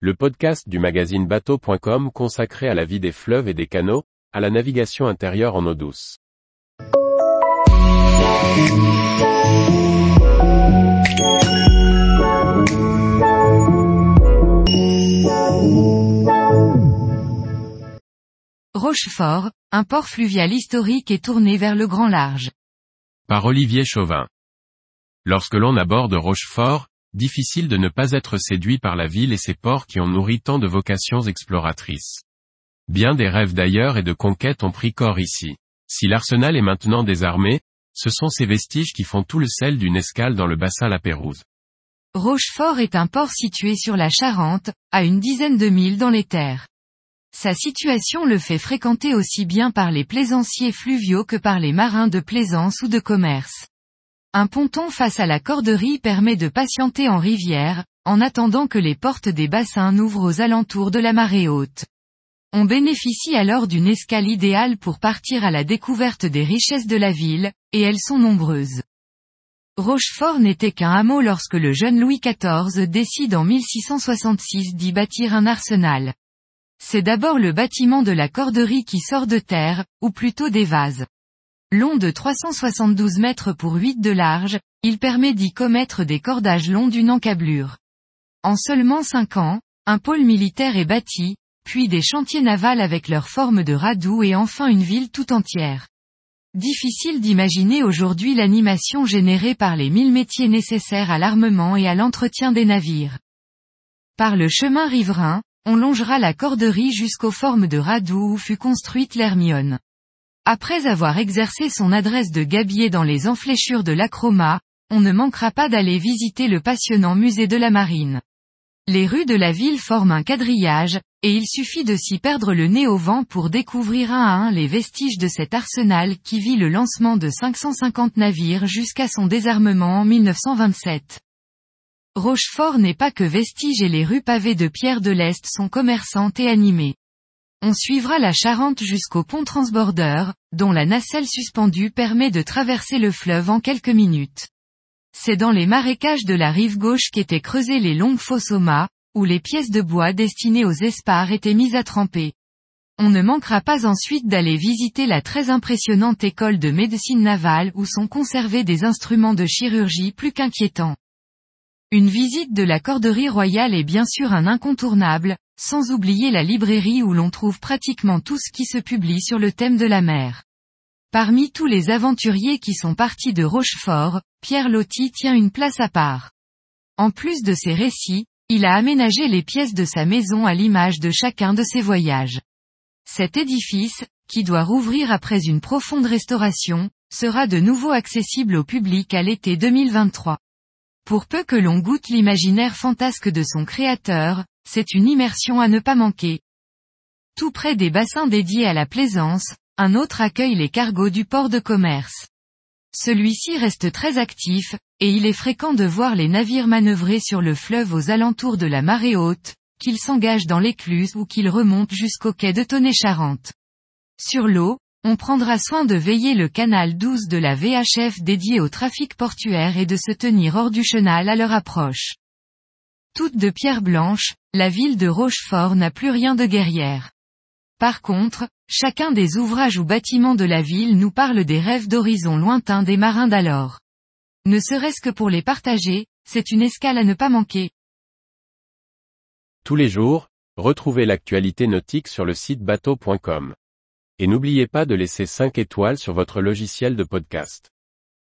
le podcast du magazine bateau.com consacré à la vie des fleuves et des canaux, à la navigation intérieure en eau douce. Rochefort, un port fluvial historique et tourné vers le grand large. Par Olivier Chauvin. Lorsque l'on aborde Rochefort, difficile de ne pas être séduit par la ville et ses ports qui ont nourri tant de vocations exploratrices. Bien des rêves d'ailleurs et de conquêtes ont pris corps ici. Si l'arsenal est maintenant désarmé, ce sont ces vestiges qui font tout le sel d'une escale dans le bassin La Pérouse. Rochefort est un port situé sur la Charente, à une dizaine de milles dans les terres. Sa situation le fait fréquenter aussi bien par les plaisanciers fluviaux que par les marins de plaisance ou de commerce. Un ponton face à la corderie permet de patienter en rivière, en attendant que les portes des bassins n'ouvrent aux alentours de la marée haute. On bénéficie alors d'une escale idéale pour partir à la découverte des richesses de la ville, et elles sont nombreuses. Rochefort n'était qu'un hameau lorsque le jeune Louis XIV décide en 1666 d'y bâtir un arsenal. C'est d'abord le bâtiment de la corderie qui sort de terre, ou plutôt des vases. Long de 372 mètres pour 8 de large, il permet d'y commettre des cordages longs d'une encablure. En seulement 5 ans, un pôle militaire est bâti, puis des chantiers navals avec leur forme de radoux et enfin une ville tout entière. Difficile d'imaginer aujourd'hui l'animation générée par les mille métiers nécessaires à l'armement et à l'entretien des navires. Par le chemin riverain, on longera la corderie jusqu'aux formes de Radoux où fut construite l'Hermione. Après avoir exercé son adresse de gabier dans les enfléchures de l'Acroma, on ne manquera pas d'aller visiter le passionnant musée de la marine. Les rues de la ville forment un quadrillage, et il suffit de s'y perdre le nez au vent pour découvrir un à un les vestiges de cet arsenal qui vit le lancement de 550 navires jusqu'à son désarmement en 1927. Rochefort n'est pas que vestige et les rues pavées de pierre de l'Est sont commerçantes et animées. On suivra la Charente jusqu'au pont transbordeur, dont la nacelle suspendue permet de traverser le fleuve en quelques minutes. C'est dans les marécages de la rive gauche qu'étaient creusées les longues fosses au mât, où les pièces de bois destinées aux espars étaient mises à tremper. On ne manquera pas ensuite d'aller visiter la très impressionnante école de médecine navale où sont conservés des instruments de chirurgie plus qu'inquiétants. Une visite de la corderie royale est bien sûr un incontournable, sans oublier la librairie où l'on trouve pratiquement tout ce qui se publie sur le thème de la mer. Parmi tous les aventuriers qui sont partis de Rochefort, Pierre Loti tient une place à part. En plus de ses récits, il a aménagé les pièces de sa maison à l'image de chacun de ses voyages. Cet édifice, qui doit rouvrir après une profonde restauration, sera de nouveau accessible au public à l'été 2023. Pour peu que l'on goûte l'imaginaire fantasque de son créateur, c'est une immersion à ne pas manquer. Tout près des bassins dédiés à la plaisance, un autre accueille les cargos du port de commerce. Celui-ci reste très actif, et il est fréquent de voir les navires manœuvrer sur le fleuve aux alentours de la marée haute, qu'ils s'engagent dans l'écluse ou qu'ils remontent jusqu'au quai de Tonnet-Charente. Sur l'eau, on prendra soin de veiller le canal 12 de la VHF dédié au trafic portuaire et de se tenir hors du chenal à leur approche. Toute de pierre blanche, la ville de Rochefort n'a plus rien de guerrière. Par contre, chacun des ouvrages ou bâtiments de la ville nous parle des rêves d'horizon lointains des marins d'alors. Ne serait-ce que pour les partager, c'est une escale à ne pas manquer. Tous les jours, retrouvez l'actualité nautique sur le site bateau.com. Et n'oubliez pas de laisser 5 étoiles sur votre logiciel de podcast.